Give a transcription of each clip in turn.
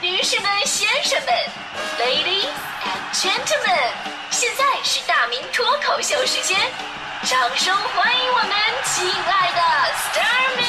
女士们、先生们，Ladies and Gentlemen，现在是大明脱口秀时间，掌声欢迎我们亲爱的 s t a r m y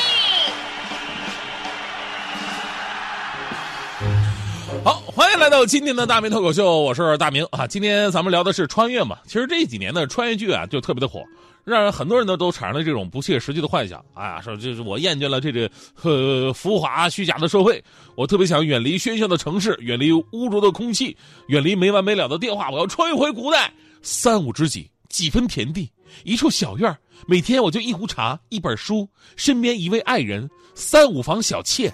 好，欢迎来到今天的大明脱口秀，我是大明啊。今天咱们聊的是穿越嘛。其实这几年的穿越剧啊，就特别的火，让人很多人呢都产生了这种不切实际的幻想。哎呀，说这是我厌倦了这个呃浮华虚假的社会，我特别想远离喧嚣的城市，远离污浊的空气，远离没完没了的电话，我要穿越回古代。三五知己，几分田地，一处小院每天我就一壶茶，一本书，身边一位爱人，三五房小妾。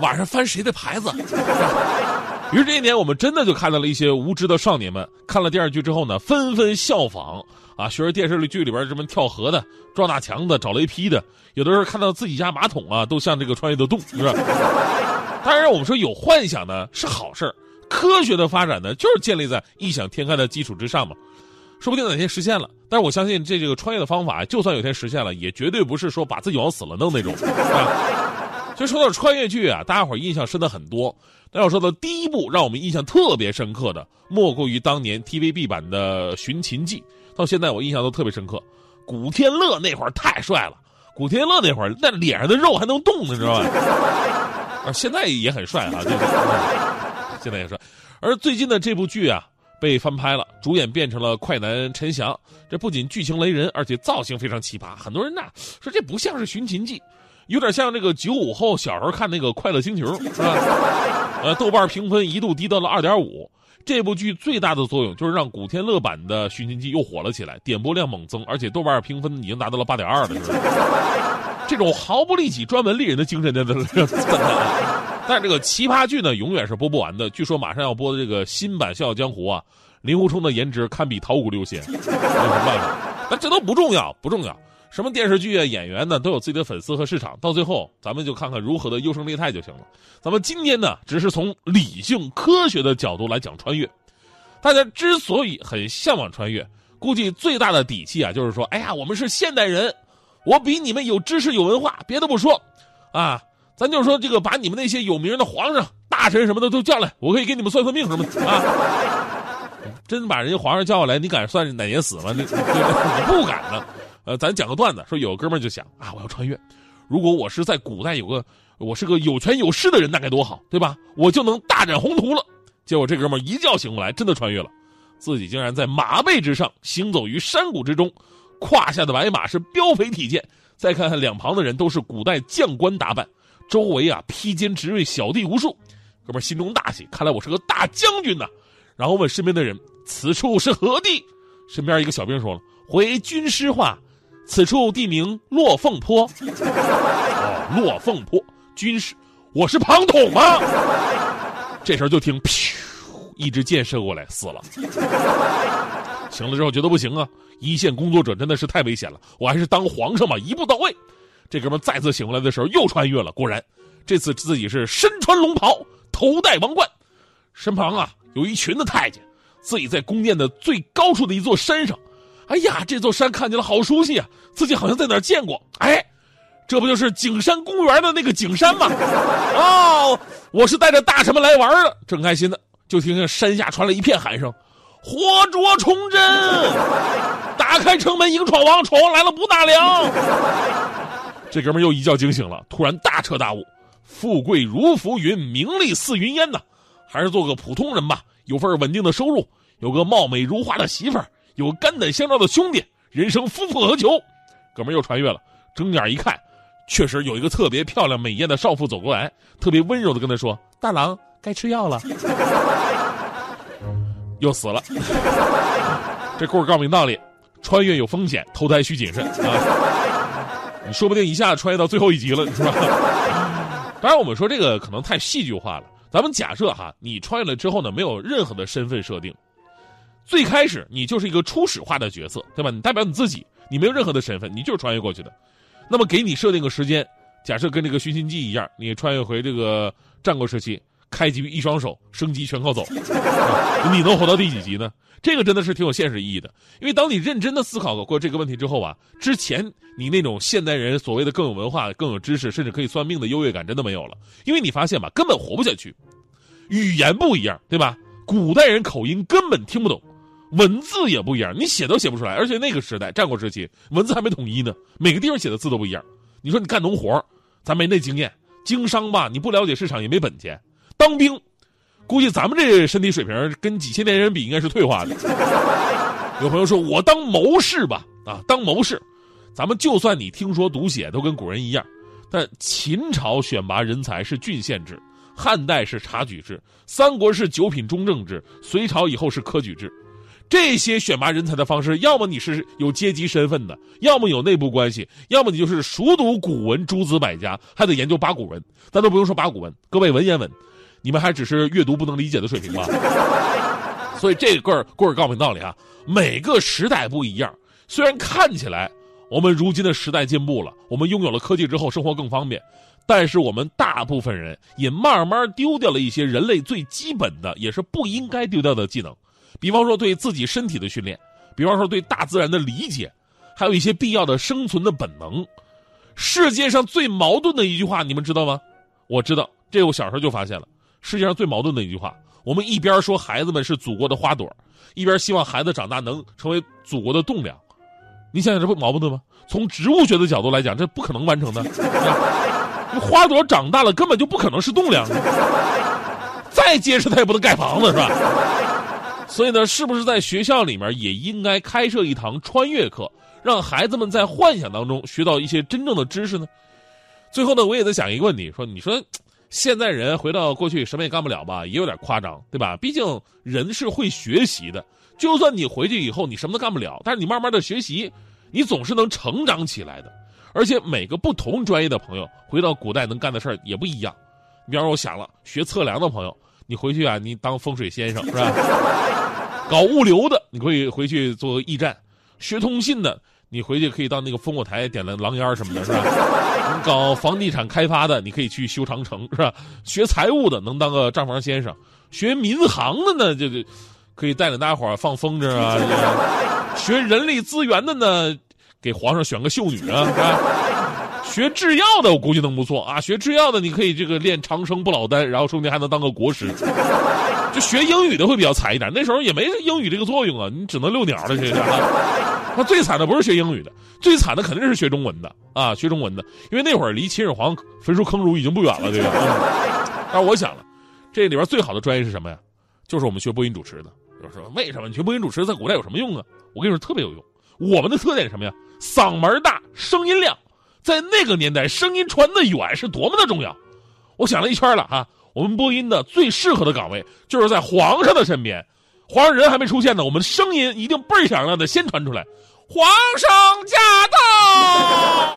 晚上翻谁的牌子？于是这一年，我们真的就看到了一些无知的少年们，看了电视剧之后呢，纷纷效仿啊，学着电视剧里边什么跳河的、撞大墙的、找雷劈的，有的时候看到自己家马桶啊，都像这个穿越的洞，是吧？当然，我们说有幻想呢是好事儿，科学的发展呢就是建立在异想天开的基础之上嘛，说不定哪天实现了。但是我相信这这个穿越的方法，就算有天实现了，也绝对不是说把自己往死了弄那种，是吧？其实说到穿越剧啊，大家伙印象深的很多。要说到第一部让我们印象特别深刻的，莫过于当年 TVB 版的《寻秦记》，到现在我印象都特别深刻。古天乐那会儿太帅了，古天乐那会儿那脸上的肉还能动呢，知道吧？啊，现在也很帅啊，就是现在也帅。而最近的这部剧啊被翻拍了，主演变成了快男陈翔。这不仅剧情雷人，而且造型非常奇葩。很多人呐说这不像是《寻秦记》。有点像那个九五后小时候看那个《快乐星球》，是吧？呃，豆瓣评分一度低到了二点五。这部剧最大的作用就是让古天乐版的《寻秦记》又火了起来，点播量猛增，而且豆瓣评分已经达到了八点二了。这种毫不利己、专门利人的精神，真的是但是这个奇葩剧呢，永远是播不完的。据说马上要播的这个新版《笑傲江湖》啊，令狐冲的颜值堪比桃谷六仙，有什么办法？但这都不重要，不重要。什么电视剧啊，演员呢都有自己的粉丝和市场，到最后咱们就看看如何的优胜劣汰就行了。咱们今天呢，只是从理性科学的角度来讲穿越。大家之所以很向往穿越，估计最大的底气啊，就是说，哎呀，我们是现代人，我比你们有知识有文化，别的不说，啊，咱就说这个，把你们那些有名的皇上、大臣什么的都叫来，我可以给你们算算命什么的啊。真把人家皇上叫过来，你敢算哪年死吗？你你不敢呢。呃，咱讲个段子，说有个哥们就想啊，我要穿越，如果我是在古代有个，我是个有权有势的人，那该多好，对吧？我就能大展宏图了。结果这哥们一觉醒过来，真的穿越了，自己竟然在马背之上行走于山谷之中，胯下的白马是膘肥体健。再看看两旁的人，都是古代将官打扮，周围啊披坚执锐小弟无数。哥们心中大喜，看来我是个大将军呐。然后问身边的人：“此处是何地？”身边一个小兵说了：“回军师话。”此处地名落凤坡，哦，落凤坡，军事，我是庞统吗？这时候就听，噗，一支箭射过来，死了。醒了之后觉得不行啊，一线工作者真的是太危险了，我还是当皇上吧，一步到位。这哥们再次醒过来的时候又穿越了，果然，这次自己是身穿龙袍，头戴王冠，身旁啊有一群的太监，自己在宫殿的最高处的一座山上。哎呀，这座山看起来好熟悉啊，自己好像在哪儿见过。哎，这不就是景山公园的那个景山吗？哦，我是带着大臣们来玩的，正开心呢，就听见山下传来一片喊声：“活捉崇祯！打开城门迎闯王，闯王来了不纳粮。”这哥们又一觉惊醒了，突然大彻大悟：富贵如浮云，名利似云烟呐，还是做个普通人吧，有份稳定的收入，有个貌美如花的媳妇儿。有肝胆相照的兄弟，人生夫复何求？哥们又穿越了，睁眼一看，确实有一个特别漂亮美艳的少妇走过来，特别温柔的跟他说：“大郎，该吃药了。”又死了。这故事告诉你道理：穿越有风险，投胎需谨慎啊！你说不定一下穿越到最后一集了，是吧？当然，我们说这个可能太戏剧化了。咱们假设哈，你穿越了之后呢，没有任何的身份设定。最开始你就是一个初始化的角色，对吧？你代表你自己，你没有任何的身份，你就是穿越过去的。那么给你设定个时间，假设跟这个《寻秦记》一样，你穿越回这个战国时期，开局一双手，升级全靠走。你能活到第几集呢？这个真的是挺有现实意义的。因为当你认真的思考过这个问题之后啊，之前你那种现代人所谓的更有文化、更有知识，甚至可以算命的优越感真的没有了。因为你发现吧，根本活不下去。语言不一样，对吧？古代人口音根本听不懂，文字也不一样，你写都写不出来。而且那个时代，战国时期，文字还没统一呢，每个地方写的字都不一样。你说你干农活，咱没那经验；经商吧，你不了解市场也没本钱；当兵。估计咱们这身体水平跟几千年人比，应该是退化的。有朋友说：“我当谋士吧，啊，当谋士。”咱们就算你听说读写都跟古人一样，但秦朝选拔人才是郡县制，汉代是察举制，三国是九品中正制，隋朝以后是科举制。这些选拔人才的方式，要么你是有阶级身份的，要么有内部关系，要么你就是熟读古文诸子百家，还得研究八股文。咱都不用说八股文，各位文言文。你们还只是阅读不能理解的水平吧？所以这个儿故事告诉你道理啊，每个时代不一样。虽然看起来我们如今的时代进步了，我们拥有了科技之后生活更方便，但是我们大部分人也慢慢丢掉了一些人类最基本的，也是不应该丢掉的技能。比方说对自己身体的训练，比方说对大自然的理解，还有一些必要的生存的本能。世界上最矛盾的一句话，你们知道吗？我知道，这我小时候就发现了。世界上最矛盾的一句话，我们一边说孩子们是祖国的花朵，一边希望孩子长大能成为祖国的栋梁。你想想，这不矛盾吗？从植物学的角度来讲，这不可能完成的。花朵长大了，根本就不可能是栋梁。再结实，它也不能盖房子，是吧？所以呢，是不是在学校里面也应该开设一堂穿越课，让孩子们在幻想当中学到一些真正的知识呢？最后呢，我也在想一个问题：说，你说。现在人回到过去什么也干不了吧，也有点夸张，对吧？毕竟人是会学习的，就算你回去以后你什么都干不了，但是你慢慢的学习，你总是能成长起来的。而且每个不同专业的朋友回到古代能干的事儿也不一样。比方说，我想了，学测量的朋友，你回去啊，你当风水先生是吧？搞物流的，你可以回去做驿站；学通信的。你回去可以到那个烽火台点了狼烟什么的，是吧？搞房地产开发的，你可以去修长城，是吧？学财务的能当个账房先生，学民航的呢，就就可以带领大家伙放风筝啊。学人力资源的呢，给皇上选个秀女啊，是吧？学制药的我估计能不错啊。学制药的你可以这个练长生不老丹，然后说不定还能当个国师。就学英语的会比较惨一点，那时候也没英语这个作用啊，你只能遛鸟了，这是。他最惨的不是学英语的，最惨的肯定是学中文的啊！学中文的，因为那会儿离秦始皇焚书坑儒已经不远了，对吧？但是我想了，这里边最好的专业是什么呀？就是我们学播音主持的。有人说为什么你学播音主持在古代有什么用啊？我跟你说特别有用。我们的特点是什么呀？嗓门大，声音亮，在那个年代，声音传得远是多么的重要。我想了一圈了哈，我们播音的最适合的岗位就是在皇上的身边。皇上人还没出现呢，我们的声音一定倍儿响亮的先传出来。皇上驾到。